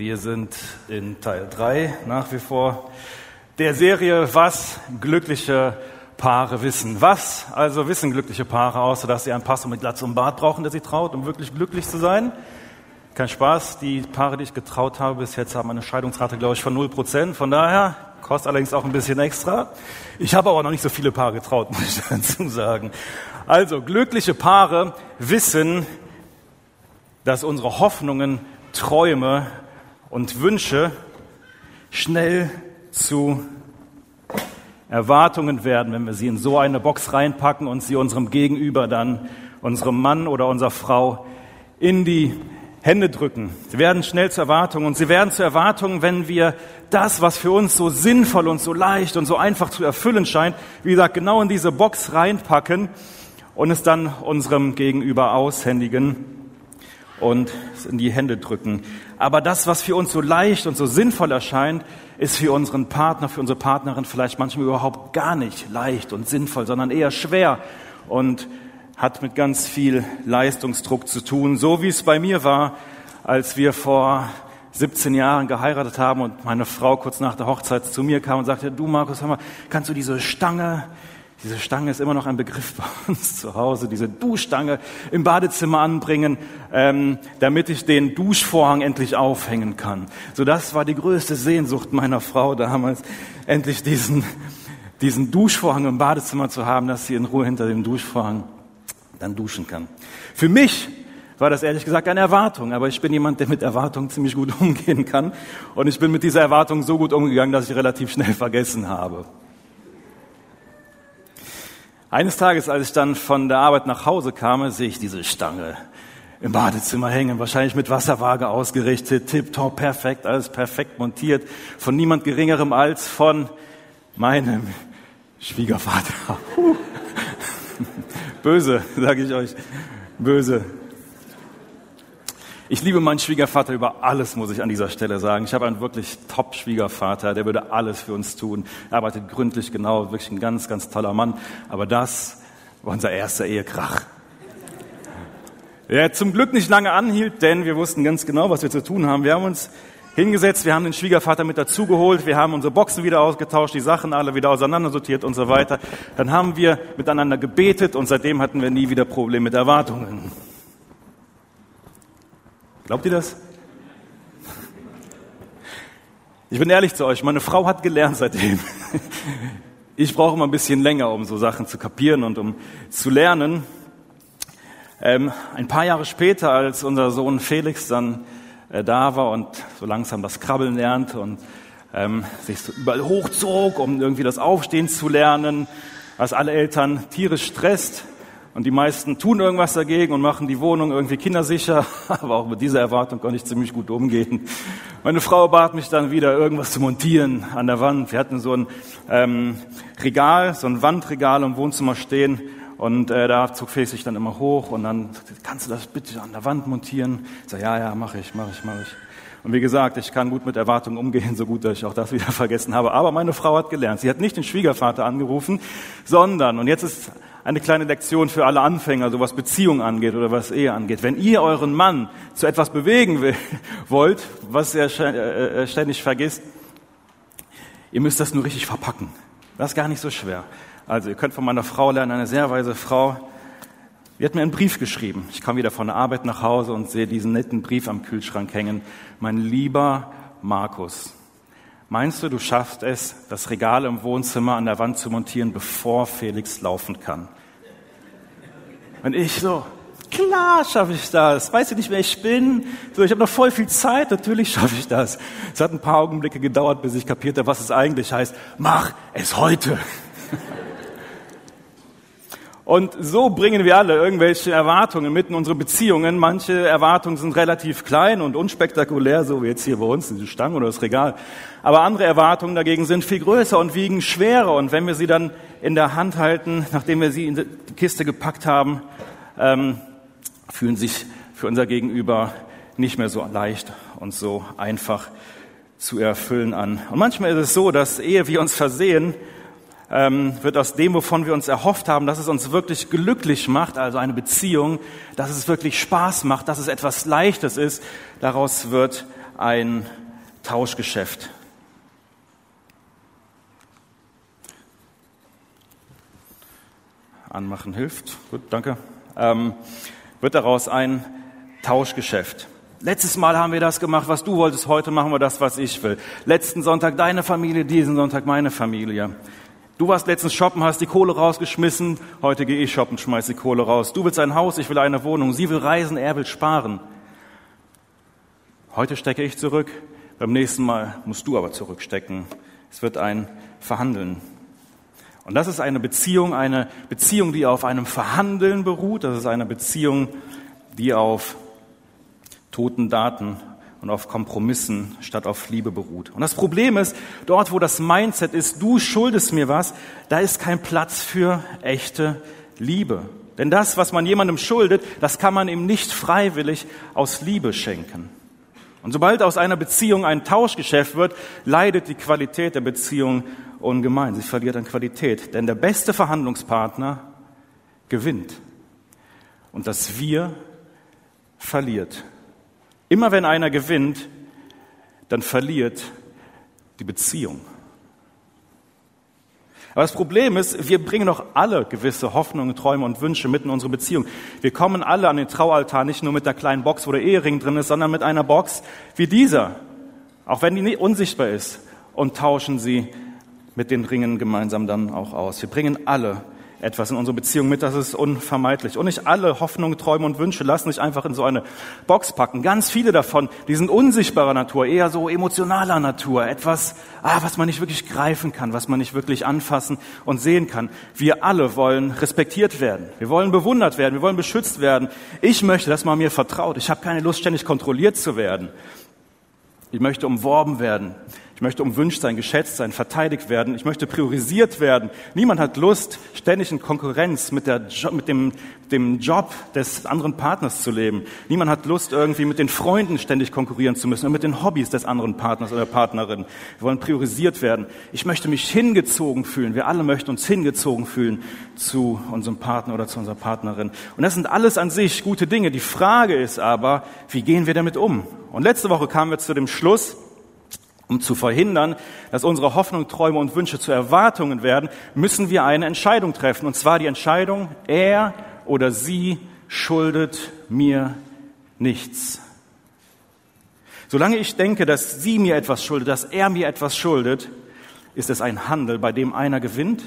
Wir sind in Teil 3 nach wie vor der Serie Was glückliche Paare wissen. Was also wissen glückliche Paare, außer dass sie einen Pastor mit Glatze und Bart brauchen, der sie traut, um wirklich glücklich zu sein? Kein Spaß, die Paare, die ich getraut habe, bis jetzt haben eine Scheidungsrate, glaube ich, von 0%. Von daher kostet allerdings auch ein bisschen extra. Ich habe aber noch nicht so viele Paare getraut, muss ich dazu sagen. Also, glückliche Paare wissen, dass unsere Hoffnungen, Träume und Wünsche schnell zu Erwartungen werden, wenn wir sie in so eine Box reinpacken und sie unserem Gegenüber dann, unserem Mann oder unserer Frau, in die Hände drücken. Sie werden schnell zu Erwartungen und sie werden zu Erwartungen, wenn wir das, was für uns so sinnvoll und so leicht und so einfach zu erfüllen scheint, wie gesagt, genau in diese Box reinpacken und es dann unserem Gegenüber aushändigen und in die Hände drücken. Aber das, was für uns so leicht und so sinnvoll erscheint, ist für unseren Partner, für unsere Partnerin vielleicht manchmal überhaupt gar nicht leicht und sinnvoll, sondern eher schwer und hat mit ganz viel Leistungsdruck zu tun. So wie es bei mir war, als wir vor 17 Jahren geheiratet haben und meine Frau kurz nach der Hochzeit zu mir kam und sagte, du Markus, hör mal, kannst du diese Stange, diese Stange ist immer noch ein Begriff bei uns zu Hause, diese Duschstange im Badezimmer anbringen, ähm, damit ich den Duschvorhang endlich aufhängen kann. So das war die größte Sehnsucht meiner Frau damals, endlich diesen, diesen Duschvorhang im Badezimmer zu haben, dass sie in Ruhe hinter dem Duschvorhang dann duschen kann. Für mich war das ehrlich gesagt eine Erwartung, aber ich bin jemand, der mit Erwartungen ziemlich gut umgehen kann und ich bin mit dieser Erwartung so gut umgegangen, dass ich relativ schnell vergessen habe. Eines Tages, als ich dann von der Arbeit nach Hause kam, sehe ich diese Stange im Badezimmer hängen, wahrscheinlich mit Wasserwaage ausgerichtet, tipptopp, perfekt, alles perfekt montiert, von niemand Geringerem als von meinem Schwiegervater. Böse, sage ich euch, böse. Ich liebe meinen Schwiegervater über alles, muss ich an dieser Stelle sagen. Ich habe einen wirklich Top-Schwiegervater, der würde alles für uns tun. Er arbeitet gründlich, genau, wirklich ein ganz, ganz toller Mann. Aber das war unser erster Ehekrach. Der zum Glück nicht lange anhielt, denn wir wussten ganz genau, was wir zu tun haben. Wir haben uns hingesetzt, wir haben den Schwiegervater mit dazugeholt, wir haben unsere Boxen wieder ausgetauscht, die Sachen alle wieder auseinandersortiert und so weiter. Dann haben wir miteinander gebetet und seitdem hatten wir nie wieder Probleme mit Erwartungen. Glaubt ihr das? Ich bin ehrlich zu euch, meine Frau hat gelernt seitdem. Ich brauche immer ein bisschen länger, um so Sachen zu kapieren und um zu lernen. Ähm, ein paar Jahre später, als unser Sohn Felix dann äh, da war und so langsam das Krabbeln lernte und ähm, sich so überall hochzog, um irgendwie das Aufstehen zu lernen, was alle Eltern tierisch stresst, und die meisten tun irgendwas dagegen und machen die Wohnung irgendwie kindersicher. Aber auch mit dieser Erwartung konnte ich ziemlich gut umgehen. Meine Frau bat mich dann wieder, irgendwas zu montieren an der Wand. Wir hatten so ein ähm, Regal, so ein Wandregal im Wohnzimmer stehen. Und äh, da zog Felix sich dann immer hoch und dann, kannst du das bitte an der Wand montieren? Ich sag, ja, ja, mache ich, mache ich, mache ich. Und wie gesagt, ich kann gut mit Erwartungen umgehen, so gut, dass ich auch das wieder vergessen habe. Aber meine Frau hat gelernt. Sie hat nicht den Schwiegervater angerufen, sondern, und jetzt ist eine kleine Lektion für alle Anfänger, so was Beziehung angeht oder was Ehe angeht. Wenn ihr euren Mann zu etwas bewegen will, wollt, was er äh, äh, ständig vergisst, ihr müsst das nur richtig verpacken. Das ist gar nicht so schwer. Also ihr könnt von meiner Frau lernen, eine sehr weise Frau. Die hat mir einen Brief geschrieben. Ich kam wieder von der Arbeit nach Hause und sehe diesen netten Brief am Kühlschrank hängen. Mein lieber Markus, Meinst du, du schaffst es, das Regal im Wohnzimmer an der Wand zu montieren, bevor Felix laufen kann? Und ich so, klar schaffe ich das. Weißt du nicht, wer ich bin? So, ich habe noch voll viel Zeit, natürlich schaffe ich das. Es hat ein paar Augenblicke gedauert, bis ich kapierte, was es eigentlich heißt. Mach es heute. Und so bringen wir alle irgendwelche Erwartungen mit in unsere Beziehungen. Manche Erwartungen sind relativ klein und unspektakulär, so wie jetzt hier bei uns, diese Stange oder das Regal. Aber andere Erwartungen dagegen sind viel größer und wiegen schwerer. Und wenn wir sie dann in der Hand halten, nachdem wir sie in die Kiste gepackt haben, ähm, fühlen sich für unser Gegenüber nicht mehr so leicht und so einfach zu erfüllen an. Und manchmal ist es so, dass ehe wir uns versehen, ähm, wird aus dem, wovon wir uns erhofft haben, dass es uns wirklich glücklich macht, also eine Beziehung, dass es wirklich Spaß macht, dass es etwas Leichtes ist, daraus wird ein Tauschgeschäft. Anmachen hilft. Gut, danke. Ähm, wird daraus ein Tauschgeschäft. Letztes Mal haben wir das gemacht, was du wolltest. Heute machen wir das, was ich will. Letzten Sonntag deine Familie, diesen Sonntag meine Familie. Du warst letztens shoppen, hast die Kohle rausgeschmissen. Heute gehe ich shoppen, schmeiß die Kohle raus. Du willst ein Haus, ich will eine Wohnung. Sie will reisen, er will sparen. Heute stecke ich zurück. Beim nächsten Mal musst du aber zurückstecken. Es wird ein Verhandeln. Und das ist eine Beziehung, eine Beziehung, die auf einem Verhandeln beruht. Das ist eine Beziehung, die auf toten Daten und auf Kompromissen statt auf Liebe beruht. Und das Problem ist, dort wo das Mindset ist, du schuldest mir was, da ist kein Platz für echte Liebe. Denn das, was man jemandem schuldet, das kann man ihm nicht freiwillig aus Liebe schenken. Und sobald aus einer Beziehung ein Tauschgeschäft wird, leidet die Qualität der Beziehung ungemein. Sie verliert an Qualität. Denn der beste Verhandlungspartner gewinnt. Und das Wir verliert. Immer wenn einer gewinnt, dann verliert die Beziehung. Aber das Problem ist, wir bringen doch alle gewisse Hoffnungen, Träume und Wünsche mit in unsere Beziehung. Wir kommen alle an den Traualtar nicht nur mit der kleinen Box, wo der Ehering drin ist, sondern mit einer Box wie dieser, auch wenn die unsichtbar ist, und tauschen sie mit den Ringen gemeinsam dann auch aus. Wir bringen alle etwas in unsere Beziehung mit, das ist unvermeidlich. Und nicht alle Hoffnungen, Träume und Wünsche lassen sich einfach in so eine Box packen. Ganz viele davon, die sind unsichtbarer Natur, eher so emotionaler Natur, etwas, ah, was man nicht wirklich greifen kann, was man nicht wirklich anfassen und sehen kann. Wir alle wollen respektiert werden. Wir wollen bewundert werden. Wir wollen beschützt werden. Ich möchte, dass man mir vertraut. Ich habe keine Lust, ständig kontrolliert zu werden. Ich möchte umworben werden. Ich möchte umwünscht sein, geschätzt sein, verteidigt werden. Ich möchte priorisiert werden. Niemand hat Lust, ständig in Konkurrenz mit, der, mit dem, dem Job des anderen Partners zu leben. Niemand hat Lust, irgendwie mit den Freunden ständig konkurrieren zu müssen und mit den Hobbys des anderen Partners oder Partnerin. Wir wollen priorisiert werden. Ich möchte mich hingezogen fühlen. Wir alle möchten uns hingezogen fühlen zu unserem Partner oder zu unserer Partnerin. Und das sind alles an sich gute Dinge. Die Frage ist aber, wie gehen wir damit um? Und letzte Woche kamen wir zu dem Schluss, um zu verhindern, dass unsere Hoffnungen, Träume und Wünsche zu Erwartungen werden, müssen wir eine Entscheidung treffen. Und zwar die Entscheidung, er oder sie schuldet mir nichts. Solange ich denke, dass sie mir etwas schuldet, dass er mir etwas schuldet, ist es ein Handel, bei dem einer gewinnt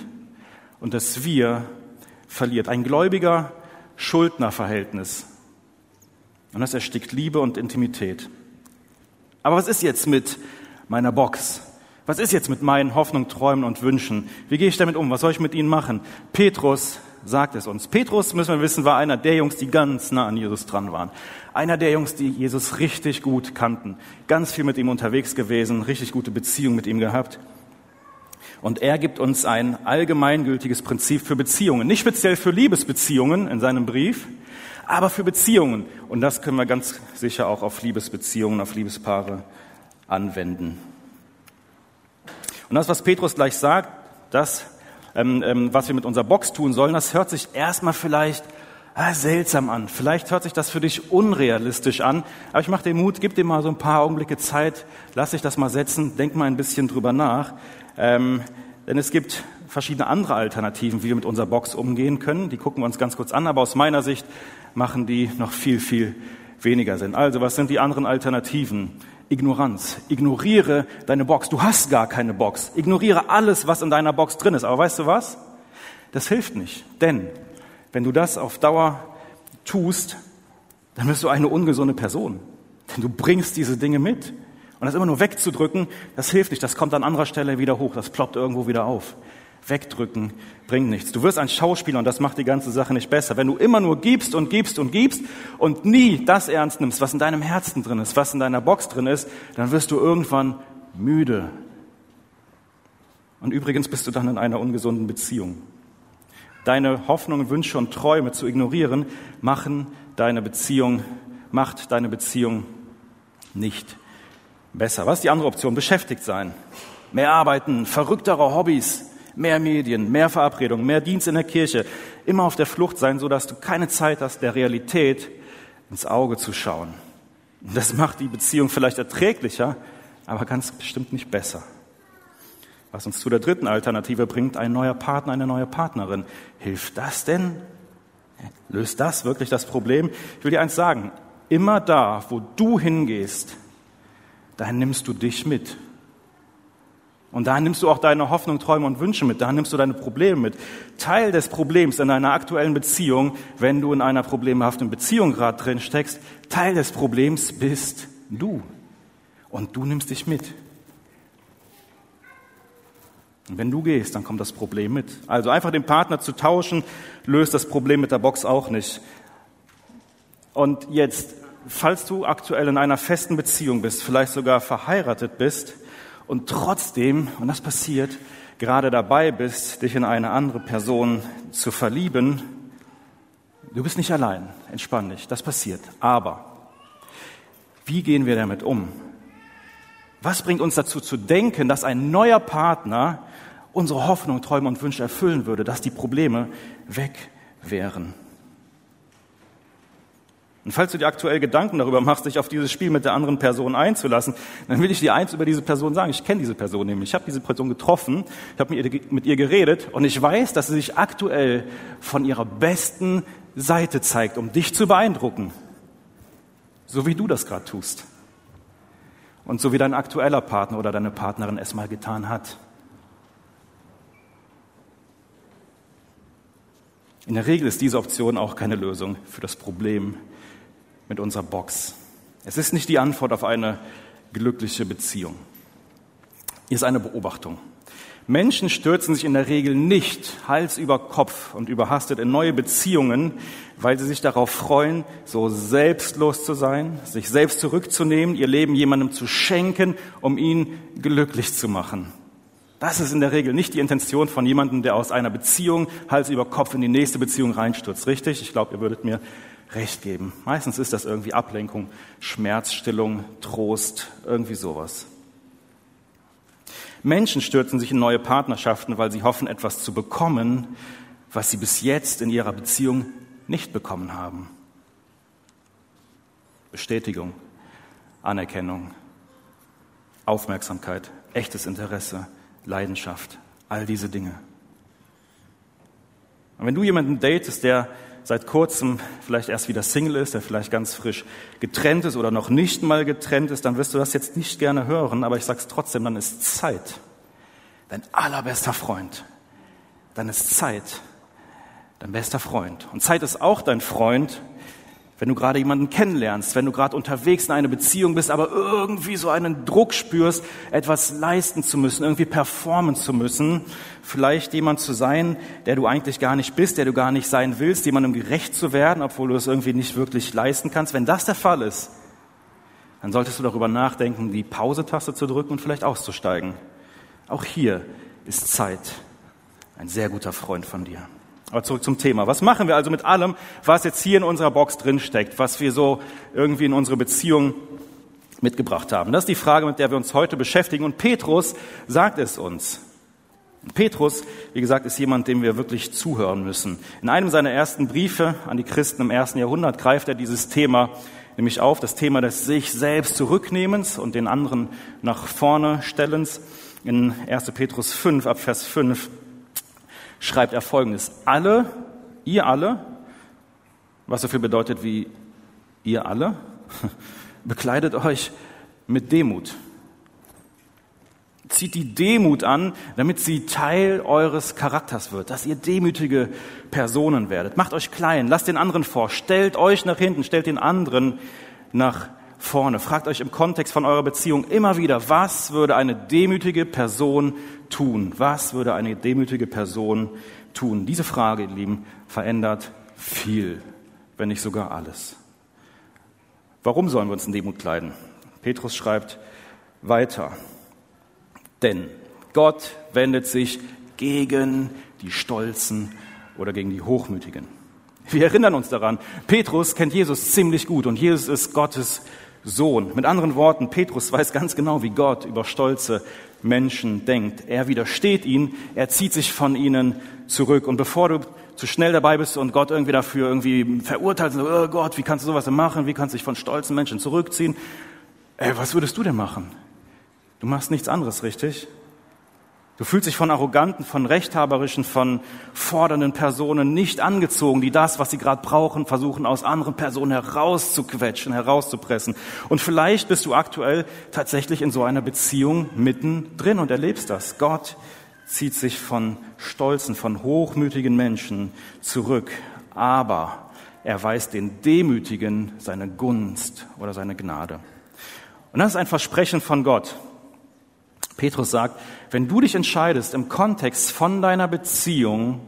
und das wir verliert. Ein gläubiger Schuldnerverhältnis. Und das erstickt Liebe und Intimität. Aber was ist jetzt mit meiner Box? Was ist jetzt mit meinen Hoffnungen, Träumen und Wünschen? Wie gehe ich damit um? Was soll ich mit ihnen machen? Petrus sagt es uns. Petrus, müssen wir wissen, war einer der Jungs, die ganz nah an Jesus dran waren. Einer der Jungs, die Jesus richtig gut kannten. Ganz viel mit ihm unterwegs gewesen, richtig gute Beziehungen mit ihm gehabt. Und er gibt uns ein allgemeingültiges Prinzip für Beziehungen. Nicht speziell für Liebesbeziehungen in seinem Brief, aber für Beziehungen. Und das können wir ganz sicher auch auf Liebesbeziehungen, auf Liebespaare anwenden. Und das, was Petrus gleich sagt, das, ähm, ähm, was wir mit unserer Box tun sollen, das hört sich erstmal vielleicht ah, seltsam an. Vielleicht hört sich das für dich unrealistisch an. Aber ich mache dir Mut, gib dir mal so ein paar Augenblicke Zeit, lass dich das mal setzen, denk mal ein bisschen drüber nach. Ähm, denn es gibt verschiedene andere Alternativen, wie wir mit unserer Box umgehen können. Die gucken wir uns ganz kurz an, aber aus meiner Sicht machen die noch viel, viel weniger Sinn. Also, was sind die anderen Alternativen? Ignoranz. Ignoriere deine Box. Du hast gar keine Box. Ignoriere alles, was in deiner Box drin ist. Aber weißt du was? Das hilft nicht. Denn wenn du das auf Dauer tust, dann wirst du eine ungesunde Person. Denn du bringst diese Dinge mit. Und das immer nur wegzudrücken, das hilft nicht. Das kommt an anderer Stelle wieder hoch. Das ploppt irgendwo wieder auf. Wegdrücken bringt nichts. Du wirst ein Schauspieler und das macht die ganze Sache nicht besser. Wenn du immer nur gibst und gibst und gibst und nie das ernst nimmst, was in deinem Herzen drin ist, was in deiner Box drin ist, dann wirst du irgendwann müde. Und übrigens bist du dann in einer ungesunden Beziehung. Deine Hoffnungen, Wünsche und Träume zu ignorieren, machen deine Beziehung, macht deine Beziehung nicht besser. Was ist die andere Option? Beschäftigt sein. Mehr arbeiten, verrücktere Hobbys, mehr Medien, mehr Verabredungen, mehr Dienst in der Kirche, immer auf der Flucht sein, so dass du keine Zeit hast, der Realität ins Auge zu schauen. Das macht die Beziehung vielleicht erträglicher, aber ganz bestimmt nicht besser. Was uns zu der dritten Alternative bringt, ein neuer Partner, eine neue Partnerin. Hilft das denn? Löst das wirklich das Problem? Ich will dir eins sagen. Immer da, wo du hingehst, dahin nimmst du dich mit. Und da nimmst du auch deine Hoffnung, Träume und Wünsche mit. Da nimmst du deine Probleme mit. Teil des Problems in deiner aktuellen Beziehung, wenn du in einer problemhaften Beziehung gerade drin steckst, Teil des Problems bist du. Und du nimmst dich mit. Und wenn du gehst, dann kommt das Problem mit. Also einfach den Partner zu tauschen, löst das Problem mit der Box auch nicht. Und jetzt, falls du aktuell in einer festen Beziehung bist, vielleicht sogar verheiratet bist, und trotzdem, und das passiert, gerade dabei bist, dich in eine andere Person zu verlieben, du bist nicht allein, entspann dich, das passiert. Aber wie gehen wir damit um? Was bringt uns dazu zu denken, dass ein neuer Partner unsere Hoffnung, Träume und Wünsche erfüllen würde, dass die Probleme weg wären? Und falls du dir aktuell Gedanken darüber machst, dich auf dieses Spiel mit der anderen Person einzulassen, dann will ich dir eins über diese Person sagen. Ich kenne diese Person nämlich. Ich habe diese Person getroffen, ich habe mit ihr, geredet und ich weiß, dass sie sich aktuell von ihrer besten Seite zeigt, um dich zu beeindrucken. So wie du das gerade tust. Und so wie dein aktueller Partner oder deine Partnerin es mal getan hat. In der Regel ist diese Option auch keine Lösung für das Problem mit unserer Box. Es ist nicht die Antwort auf eine glückliche Beziehung. Hier ist eine Beobachtung. Menschen stürzen sich in der Regel nicht Hals über Kopf und überhastet in neue Beziehungen, weil sie sich darauf freuen, so selbstlos zu sein, sich selbst zurückzunehmen, ihr Leben jemandem zu schenken, um ihn glücklich zu machen. Das ist in der Regel nicht die Intention von jemandem, der aus einer Beziehung Hals über Kopf in die nächste Beziehung reinstürzt. Richtig? Ich glaube, ihr würdet mir Recht geben. Meistens ist das irgendwie Ablenkung, Schmerzstillung, Trost, irgendwie sowas. Menschen stürzen sich in neue Partnerschaften, weil sie hoffen, etwas zu bekommen, was sie bis jetzt in ihrer Beziehung nicht bekommen haben. Bestätigung, Anerkennung, Aufmerksamkeit, echtes Interesse, Leidenschaft, all diese Dinge. Und wenn du jemanden datest, der seit kurzem vielleicht erst wieder Single ist, der vielleicht ganz frisch getrennt ist oder noch nicht mal getrennt ist, dann wirst du das jetzt nicht gerne hören, aber ich sag's trotzdem, dann ist Zeit dein allerbester Freund. Dann ist Zeit dein bester Freund. Und Zeit ist auch dein Freund, wenn du gerade jemanden kennenlernst, wenn du gerade unterwegs in eine Beziehung bist, aber irgendwie so einen Druck spürst, etwas leisten zu müssen, irgendwie performen zu müssen, vielleicht jemand zu sein, der du eigentlich gar nicht bist, der du gar nicht sein willst, jemandem gerecht zu werden, obwohl du es irgendwie nicht wirklich leisten kannst. Wenn das der Fall ist, dann solltest du darüber nachdenken, die Pause-Taste zu drücken und vielleicht auszusteigen. Auch hier ist Zeit ein sehr guter Freund von dir. Aber zurück zum Thema. Was machen wir also mit allem, was jetzt hier in unserer Box drinsteckt, was wir so irgendwie in unsere Beziehung mitgebracht haben? Das ist die Frage, mit der wir uns heute beschäftigen. Und Petrus sagt es uns. Petrus, wie gesagt, ist jemand, dem wir wirklich zuhören müssen. In einem seiner ersten Briefe an die Christen im ersten Jahrhundert greift er dieses Thema nämlich auf, das Thema des sich selbst zurücknehmens und den anderen nach vorne stellens. In 1. Petrus 5 ab Vers 5 schreibt er folgendes. Alle, ihr alle, was so viel bedeutet wie ihr alle, bekleidet euch mit Demut. Zieht die Demut an, damit sie Teil eures Charakters wird, dass ihr demütige Personen werdet. Macht euch klein, lasst den anderen vor, stellt euch nach hinten, stellt den anderen nach vorne. Fragt euch im Kontext von eurer Beziehung immer wieder, was würde eine demütige Person tun? Was würde eine demütige Person tun? Diese Frage, ihr Lieben, verändert viel, wenn nicht sogar alles. Warum sollen wir uns in Demut kleiden? Petrus schreibt weiter. Denn Gott wendet sich gegen die Stolzen oder gegen die Hochmütigen. Wir erinnern uns daran, Petrus kennt Jesus ziemlich gut und Jesus ist Gottes Sohn. Mit anderen Worten, Petrus weiß ganz genau, wie Gott über stolze Menschen denkt. Er widersteht ihnen, er zieht sich von ihnen zurück. Und bevor du zu schnell dabei bist und Gott irgendwie dafür irgendwie verurteilst, oh Gott, wie kannst du sowas machen? Wie kannst du dich von stolzen Menschen zurückziehen? Ey, was würdest du denn machen? Du machst nichts anderes, richtig? Du fühlst dich von arroganten, von rechthaberischen, von fordernden Personen nicht angezogen, die das, was sie gerade brauchen, versuchen aus anderen Personen herauszuquetschen, herauszupressen. Und vielleicht bist du aktuell tatsächlich in so einer Beziehung mittendrin und erlebst das. Gott zieht sich von stolzen, von hochmütigen Menschen zurück, aber er weist den Demütigen seine Gunst oder seine Gnade. Und das ist ein Versprechen von Gott. Petrus sagt, wenn du dich entscheidest, im Kontext von deiner Beziehung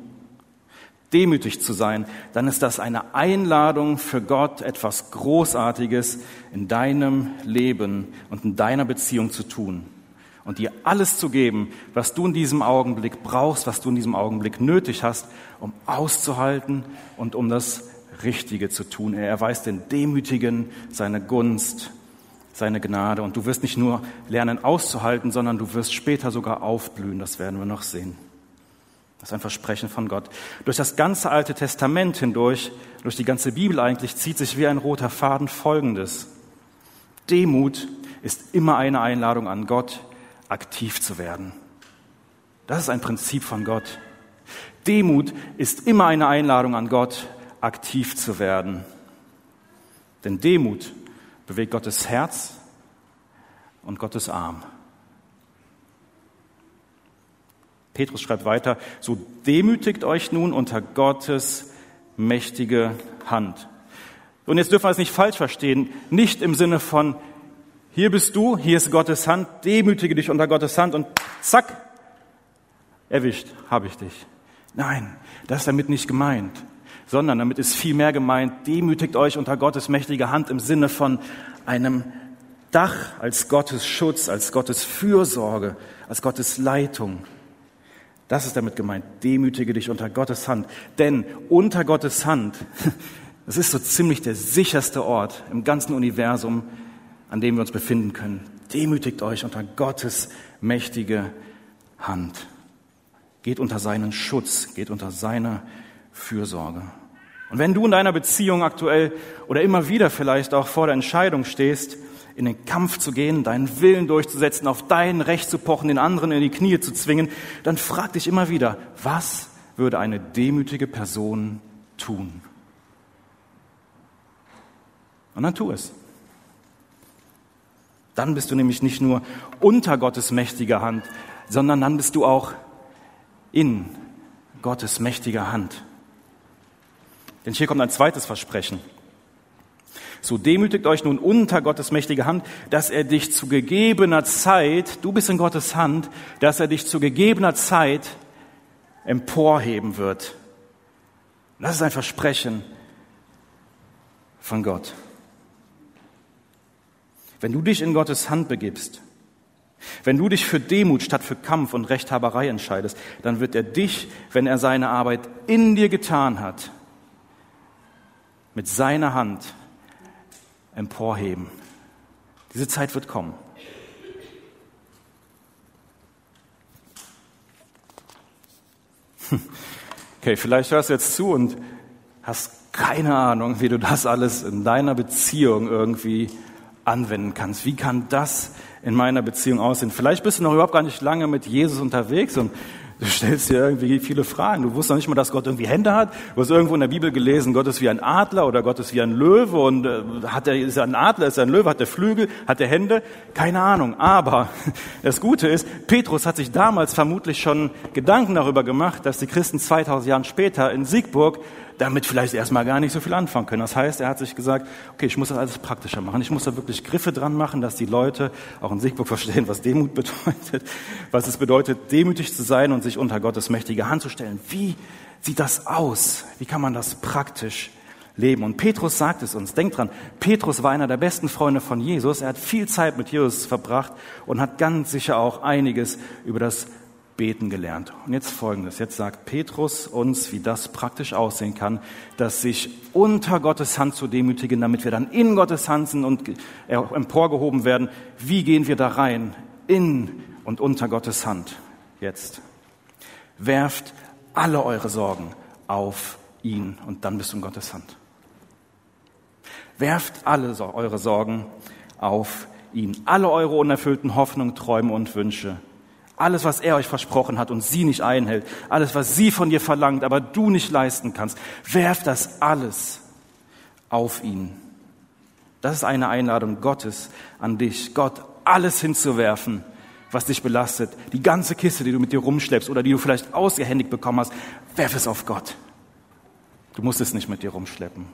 demütig zu sein, dann ist das eine Einladung für Gott, etwas Großartiges in deinem Leben und in deiner Beziehung zu tun. Und dir alles zu geben, was du in diesem Augenblick brauchst, was du in diesem Augenblick nötig hast, um auszuhalten und um das Richtige zu tun. Er erweist den Demütigen seine Gunst seine Gnade. Und du wirst nicht nur lernen auszuhalten, sondern du wirst später sogar aufblühen. Das werden wir noch sehen. Das ist ein Versprechen von Gott. Durch das ganze Alte Testament hindurch, durch die ganze Bibel eigentlich, zieht sich wie ein roter Faden Folgendes. Demut ist immer eine Einladung an Gott, aktiv zu werden. Das ist ein Prinzip von Gott. Demut ist immer eine Einladung an Gott, aktiv zu werden. Denn Demut bewegt Gottes Herz und Gottes Arm. Petrus schreibt weiter, so demütigt euch nun unter Gottes mächtige Hand. Und jetzt dürfen wir es nicht falsch verstehen, nicht im Sinne von, hier bist du, hier ist Gottes Hand, demütige dich unter Gottes Hand und zack, erwischt, habe ich dich. Nein, das ist damit nicht gemeint sondern damit ist viel mehr gemeint, demütigt euch unter Gottes mächtige Hand im Sinne von einem Dach als Gottes Schutz, als Gottes Fürsorge, als Gottes Leitung. Das ist damit gemeint. Demütige dich unter Gottes Hand. Denn unter Gottes Hand, das ist so ziemlich der sicherste Ort im ganzen Universum, an dem wir uns befinden können. Demütigt euch unter Gottes mächtige Hand. Geht unter seinen Schutz, geht unter seine Fürsorge. Und wenn du in deiner Beziehung aktuell oder immer wieder vielleicht auch vor der Entscheidung stehst, in den Kampf zu gehen, deinen Willen durchzusetzen, auf dein Recht zu pochen, den anderen in die Knie zu zwingen, dann frag dich immer wieder, was würde eine demütige Person tun? Und dann tu es. Dann bist du nämlich nicht nur unter Gottes mächtiger Hand, sondern dann bist du auch in Gottes mächtiger Hand. Denn hier kommt ein zweites Versprechen. So demütigt euch nun unter Gottes mächtige Hand, dass er dich zu gegebener Zeit, du bist in Gottes Hand, dass er dich zu gegebener Zeit emporheben wird. Das ist ein Versprechen von Gott. Wenn du dich in Gottes Hand begibst, wenn du dich für Demut statt für Kampf und Rechthaberei entscheidest, dann wird er dich, wenn er seine Arbeit in dir getan hat, mit seiner Hand emporheben. Diese Zeit wird kommen. Okay, vielleicht hörst du jetzt zu und hast keine Ahnung, wie du das alles in deiner Beziehung irgendwie anwenden kannst. Wie kann das in meiner Beziehung aussehen? Vielleicht bist du noch überhaupt gar nicht lange mit Jesus unterwegs und Du stellst dir irgendwie viele Fragen. Du wusstest noch nicht mal, dass Gott irgendwie Hände hat. Du hast irgendwo in der Bibel gelesen, Gott ist wie ein Adler oder Gott ist wie ein Löwe und äh, hat er, ist er ein Adler, ist er ein Löwe, hat er Flügel, hat er Hände? Keine Ahnung. Aber das Gute ist, Petrus hat sich damals vermutlich schon Gedanken darüber gemacht, dass die Christen 2000 Jahre später in Siegburg damit vielleicht erstmal gar nicht so viel anfangen können. Das heißt, er hat sich gesagt, okay, ich muss das alles praktischer machen. Ich muss da wirklich Griffe dran machen, dass die Leute auch in Siegburg verstehen, was Demut bedeutet, was es bedeutet, demütig zu sein und sich unter Gottes mächtige Hand zu stellen. Wie sieht das aus? Wie kann man das praktisch leben? Und Petrus sagt es uns. Denkt dran, Petrus war einer der besten Freunde von Jesus. Er hat viel Zeit mit Jesus verbracht und hat ganz sicher auch einiges über das beten gelernt. Und jetzt folgendes. Jetzt sagt Petrus uns, wie das praktisch aussehen kann, dass sich unter Gottes Hand zu demütigen, damit wir dann in Gottes Hand sind und emporgehoben werden. Wie gehen wir da rein? In und unter Gottes Hand. Jetzt. Werft alle eure Sorgen auf ihn und dann bist du in Gottes Hand. Werft alle eure Sorgen auf ihn, alle eure unerfüllten Hoffnungen, Träume und Wünsche. Alles, was er euch versprochen hat und sie nicht einhält, alles, was sie von dir verlangt, aber du nicht leisten kannst, werft das alles auf ihn. Das ist eine Einladung Gottes an dich, Gott alles hinzuwerfen, was dich belastet. Die ganze Kiste, die du mit dir rumschleppst oder die du vielleicht ausgehändigt bekommen hast, werf es auf Gott. Du musst es nicht mit dir rumschleppen.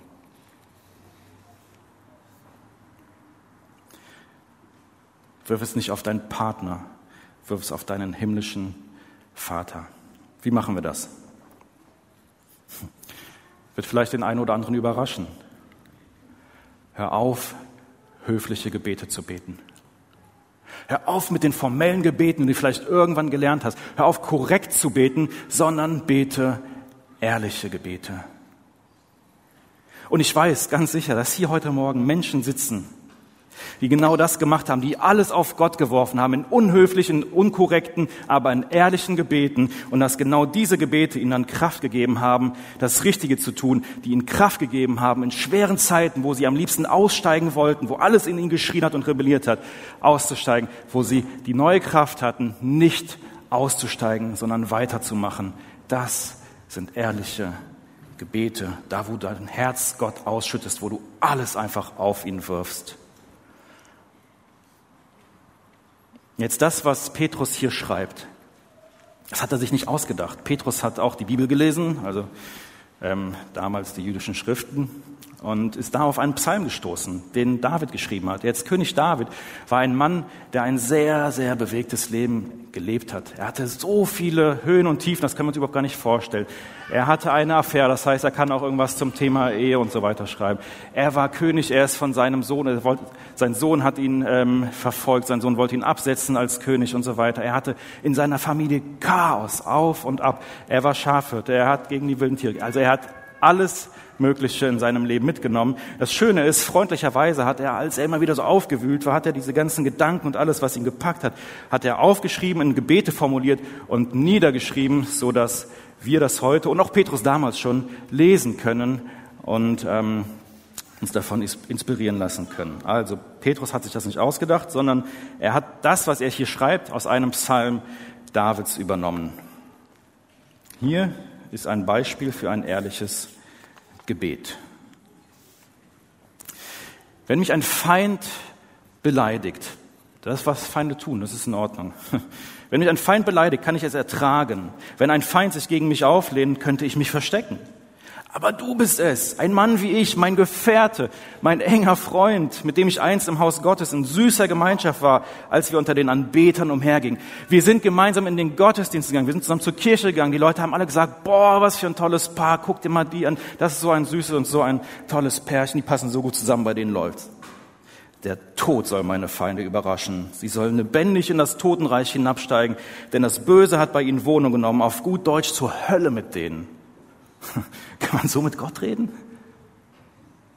Wirf es nicht auf deinen Partner, wirf es auf deinen himmlischen Vater. Wie machen wir das? Wird vielleicht den einen oder anderen überraschen. Hör auf, höfliche Gebete zu beten. Hör auf mit den formellen Gebeten, die du vielleicht irgendwann gelernt hast. Hör auf, korrekt zu beten, sondern bete ehrliche Gebete. Und ich weiß ganz sicher, dass hier heute Morgen Menschen sitzen, die genau das gemacht haben, die alles auf Gott geworfen haben, in unhöflichen, unkorrekten, aber in ehrlichen Gebeten und dass genau diese Gebete ihnen dann Kraft gegeben haben, das Richtige zu tun, die ihnen Kraft gegeben haben in schweren Zeiten, wo sie am liebsten aussteigen wollten, wo alles in ihnen geschrien hat und rebelliert hat, auszusteigen, wo sie die neue Kraft hatten, nicht auszusteigen, sondern weiterzumachen. Das sind ehrliche Gebete, da wo dein Herz Gott ausschüttest, wo du alles einfach auf ihn wirfst. Jetzt das, was Petrus hier schreibt, das hat er sich nicht ausgedacht. Petrus hat auch die Bibel gelesen, also ähm, damals die jüdischen Schriften, und ist da auf einen Psalm gestoßen, den David geschrieben hat. Jetzt König David war ein Mann, der ein sehr, sehr bewegtes Leben gelebt hat. Er hatte so viele Höhen und Tiefen, das kann man sich überhaupt gar nicht vorstellen. Er hatte eine Affäre, das heißt, er kann auch irgendwas zum Thema Ehe und so weiter schreiben. Er war König, er ist von seinem Sohn, wollte, sein Sohn hat ihn ähm, verfolgt, sein Sohn wollte ihn absetzen als König und so weiter. Er hatte in seiner Familie Chaos auf und ab. Er war Schafhirte, er hat gegen die wilden Tiere, also er hat alles Mögliche in seinem Leben mitgenommen. Das Schöne ist, freundlicherweise hat er, als er immer wieder so aufgewühlt war, hat er diese ganzen Gedanken und alles, was ihn gepackt hat, hat er aufgeschrieben, in Gebete formuliert und niedergeschrieben, so dass wir das heute und auch Petrus damals schon lesen können und ähm, uns davon inspirieren lassen können. Also Petrus hat sich das nicht ausgedacht, sondern er hat das, was er hier schreibt, aus einem Psalm Davids übernommen. Hier ist ein Beispiel für ein ehrliches Gebet. Wenn mich ein Feind beleidigt, das, was Feinde tun, das ist in Ordnung. Wenn mich ein Feind beleidigt, kann ich es ertragen. Wenn ein Feind sich gegen mich auflehnt, könnte ich mich verstecken. Aber du bist es, ein Mann wie ich, mein Gefährte, mein enger Freund, mit dem ich einst im Haus Gottes in süßer Gemeinschaft war, als wir unter den Anbetern umhergingen. Wir sind gemeinsam in den Gottesdienst gegangen, wir sind zusammen zur Kirche gegangen. Die Leute haben alle gesagt, boah, was für ein tolles Paar, guck dir mal die an. Das ist so ein süßes und so ein tolles Pärchen, die passen so gut zusammen, bei denen läuft's. Der Tod soll meine Feinde überraschen. Sie sollen lebendig in das Totenreich hinabsteigen, denn das Böse hat bei ihnen Wohnung genommen, auf gut Deutsch zur Hölle mit denen. Kann man so mit Gott reden?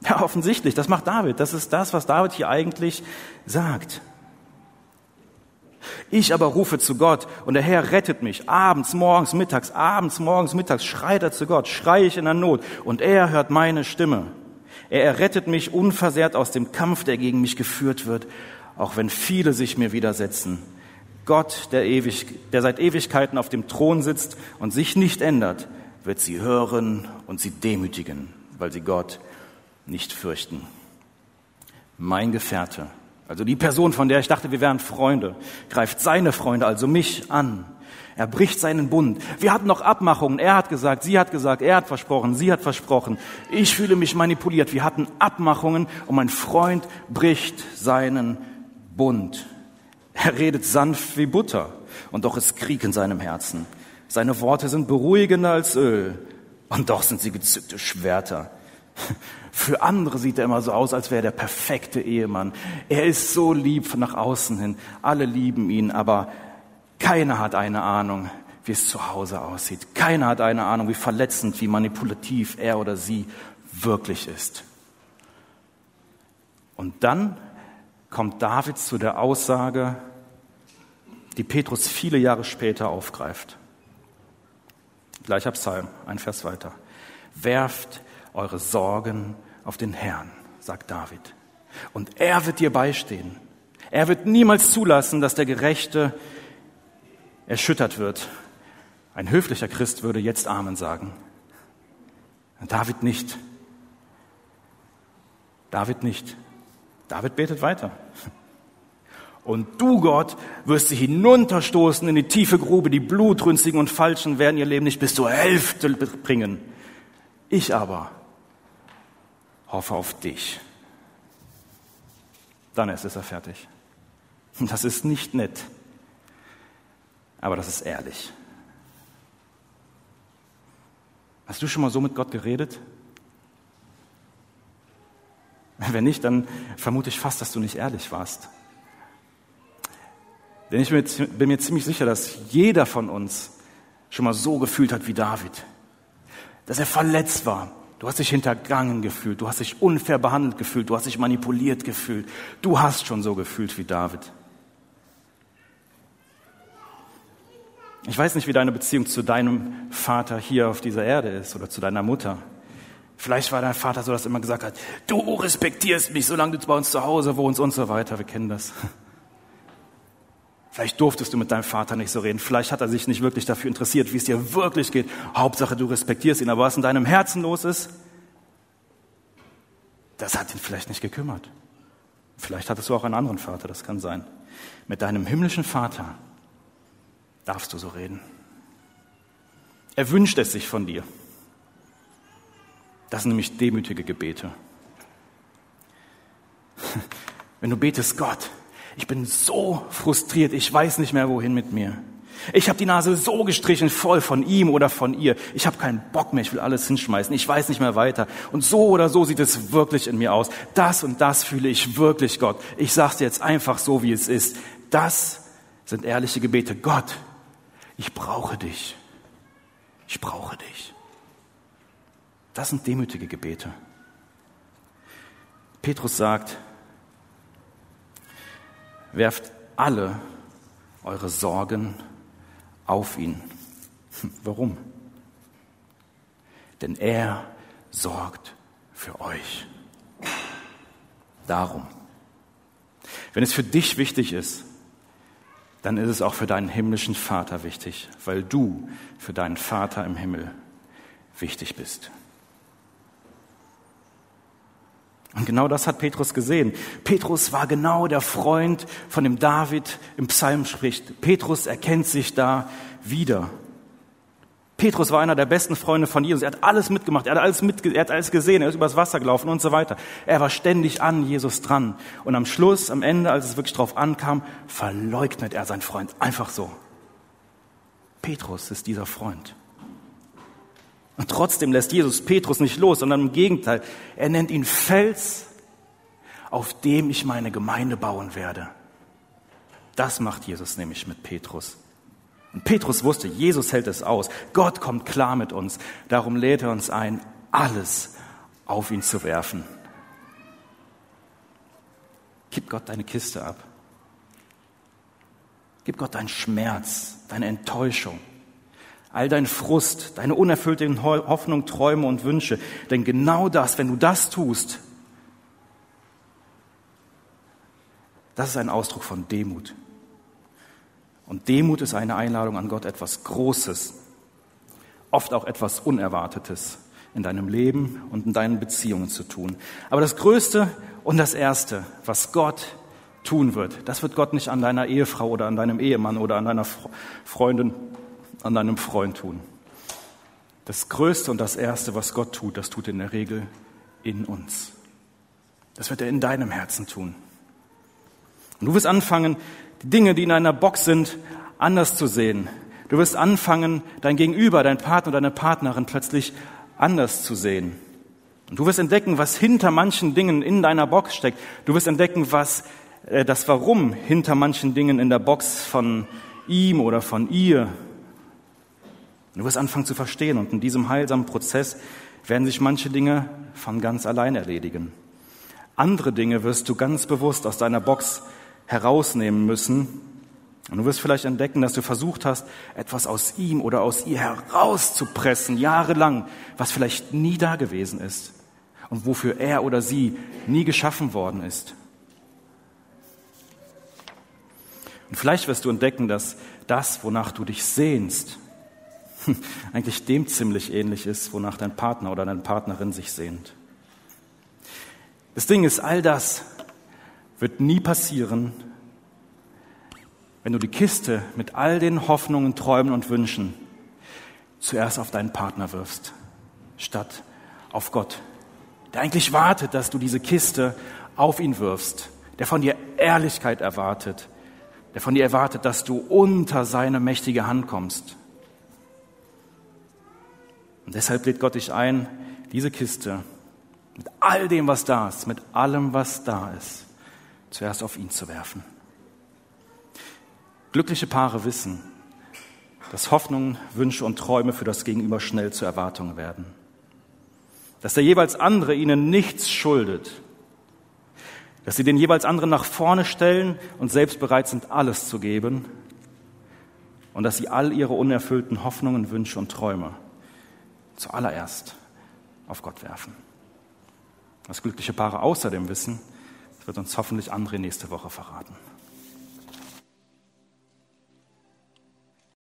Ja, offensichtlich. Das macht David. Das ist das, was David hier eigentlich sagt. Ich aber rufe zu Gott und der Herr rettet mich. Abends, morgens, mittags, abends, morgens, mittags schreit er zu Gott, schreie ich in der Not und er hört meine Stimme. Er errettet mich unversehrt aus dem Kampf, der gegen mich geführt wird, auch wenn viele sich mir widersetzen. Gott, der, ewig, der seit Ewigkeiten auf dem Thron sitzt und sich nicht ändert, wird sie hören und sie demütigen, weil sie Gott nicht fürchten. Mein Gefährte, also die Person, von der ich dachte, wir wären Freunde, greift seine Freunde, also mich an. Er bricht seinen Bund. Wir hatten noch Abmachungen. Er hat gesagt, sie hat gesagt, er hat versprochen, sie hat versprochen. Ich fühle mich manipuliert. Wir hatten Abmachungen und mein Freund bricht seinen Bund. Er redet sanft wie Butter und doch ist Krieg in seinem Herzen. Seine Worte sind beruhigender als Öl. Und doch sind sie gezückte Schwerter. Für andere sieht er immer so aus, als wäre er der perfekte Ehemann. Er ist so lieb nach außen hin. Alle lieben ihn, aber keiner hat eine Ahnung, wie es zu Hause aussieht. Keiner hat eine Ahnung, wie verletzend, wie manipulativ er oder sie wirklich ist. Und dann kommt David zu der Aussage, die Petrus viele Jahre später aufgreift. Gleicher Psalm, ein Vers weiter. Werft eure Sorgen auf den Herrn, sagt David. Und er wird dir beistehen. Er wird niemals zulassen, dass der Gerechte erschüttert wird. Ein höflicher Christ würde jetzt Amen sagen. David nicht. David nicht. David betet weiter. Und du, Gott, wirst sie hinunterstoßen in die tiefe Grube. Die Blutrünstigen und Falschen werden ihr Leben nicht bis zur Hälfte bringen. Ich aber hoffe auf dich. Dann ist er fertig. Das ist nicht nett, aber das ist ehrlich. Hast du schon mal so mit Gott geredet? Wenn nicht, dann vermute ich fast, dass du nicht ehrlich warst. Denn ich bin mir ziemlich sicher, dass jeder von uns schon mal so gefühlt hat wie David. Dass er verletzt war. Du hast dich hintergangen gefühlt. Du hast dich unfair behandelt gefühlt. Du hast dich manipuliert gefühlt. Du hast schon so gefühlt wie David. Ich weiß nicht, wie deine Beziehung zu deinem Vater hier auf dieser Erde ist oder zu deiner Mutter. Vielleicht war dein Vater so, dass er immer gesagt hat, du respektierst mich, solange du bei uns zu Hause wohnst und so weiter. Wir kennen das. Vielleicht durftest du mit deinem Vater nicht so reden. Vielleicht hat er sich nicht wirklich dafür interessiert, wie es dir wirklich geht. Hauptsache, du respektierst ihn. Aber was in deinem Herzen los ist, das hat ihn vielleicht nicht gekümmert. Vielleicht hattest du auch einen anderen Vater, das kann sein. Mit deinem himmlischen Vater darfst du so reden. Er wünscht es sich von dir. Das sind nämlich demütige Gebete. Wenn du betest, Gott, ich bin so frustriert, ich weiß nicht mehr, wohin mit mir. Ich habe die Nase so gestrichen voll von ihm oder von ihr. Ich habe keinen Bock mehr, ich will alles hinschmeißen. Ich weiß nicht mehr weiter. Und so oder so sieht es wirklich in mir aus. Das und das fühle ich wirklich, Gott. Ich sage dir jetzt einfach so, wie es ist. Das sind ehrliche Gebete. Gott, ich brauche dich. Ich brauche dich. Das sind demütige Gebete. Petrus sagt, werft alle eure Sorgen auf ihn. Hm, warum? Denn er sorgt für euch. Darum. Wenn es für dich wichtig ist, dann ist es auch für deinen himmlischen Vater wichtig, weil du für deinen Vater im Himmel wichtig bist. Und genau das hat Petrus gesehen. Petrus war genau der Freund, von dem David im Psalm spricht. Petrus erkennt sich da wieder. Petrus war einer der besten Freunde von Jesus. Er hat alles mitgemacht, er hat alles, mit, er hat alles gesehen, er ist übers Wasser gelaufen und so weiter. Er war ständig an Jesus dran. Und am Schluss, am Ende, als es wirklich drauf ankam, verleugnet er seinen Freund. Einfach so. Petrus ist dieser Freund. Und trotzdem lässt Jesus Petrus nicht los, sondern im Gegenteil, er nennt ihn Fels, auf dem ich meine Gemeinde bauen werde. Das macht Jesus nämlich mit Petrus. Und Petrus wusste, Jesus hält es aus. Gott kommt klar mit uns. Darum lädt er uns ein, alles auf ihn zu werfen. Gib Gott deine Kiste ab. Gib Gott deinen Schmerz, deine Enttäuschung, all dein Frust, deine unerfüllten Hoffnung, Träume und Wünsche. Denn genau das, wenn du das tust, das ist ein Ausdruck von Demut. Und Demut ist eine Einladung an Gott, etwas Großes, oft auch etwas Unerwartetes in deinem Leben und in deinen Beziehungen zu tun. Aber das Größte und das Erste, was Gott tun wird, das wird Gott nicht an deiner Ehefrau oder an deinem Ehemann oder an deiner Freundin an deinem Freund tun. Das Größte und das Erste, was Gott tut, das tut in der Regel in uns. Das wird er in deinem Herzen tun. Und du wirst anfangen, die Dinge, die in einer Box sind, anders zu sehen. Du wirst anfangen, dein Gegenüber, dein Partner, deine Partnerin plötzlich anders zu sehen. Und du wirst entdecken, was hinter manchen Dingen in deiner Box steckt. Du wirst entdecken, was äh, das Warum hinter manchen Dingen in der Box von ihm oder von ihr Du wirst anfangen zu verstehen und in diesem heilsamen Prozess werden sich manche Dinge von ganz allein erledigen. Andere Dinge wirst du ganz bewusst aus deiner Box herausnehmen müssen Und du wirst vielleicht entdecken, dass du versucht hast, etwas aus ihm oder aus ihr herauszupressen, jahrelang, was vielleicht nie da gewesen ist und wofür er oder sie nie geschaffen worden ist. Und vielleicht wirst du entdecken, dass das, wonach du dich sehnst, eigentlich dem ziemlich ähnlich ist, wonach dein Partner oder deine Partnerin sich sehnt. Das Ding ist, all das wird nie passieren, wenn du die Kiste mit all den Hoffnungen, Träumen und Wünschen zuerst auf deinen Partner wirfst, statt auf Gott, der eigentlich wartet, dass du diese Kiste auf ihn wirfst, der von dir Ehrlichkeit erwartet, der von dir erwartet, dass du unter seine mächtige Hand kommst. Und deshalb lädt Gott dich ein, diese Kiste mit all dem, was da ist, mit allem, was da ist, zuerst auf ihn zu werfen. Glückliche Paare wissen, dass Hoffnungen, Wünsche und Träume für das Gegenüber schnell zu Erwartungen werden. Dass der jeweils andere ihnen nichts schuldet. Dass sie den jeweils anderen nach vorne stellen und selbst bereit sind, alles zu geben. Und dass sie all ihre unerfüllten Hoffnungen, Wünsche und Träume zuallererst auf Gott werfen. Was glückliche Paare außerdem wissen, wird uns hoffentlich André nächste Woche verraten.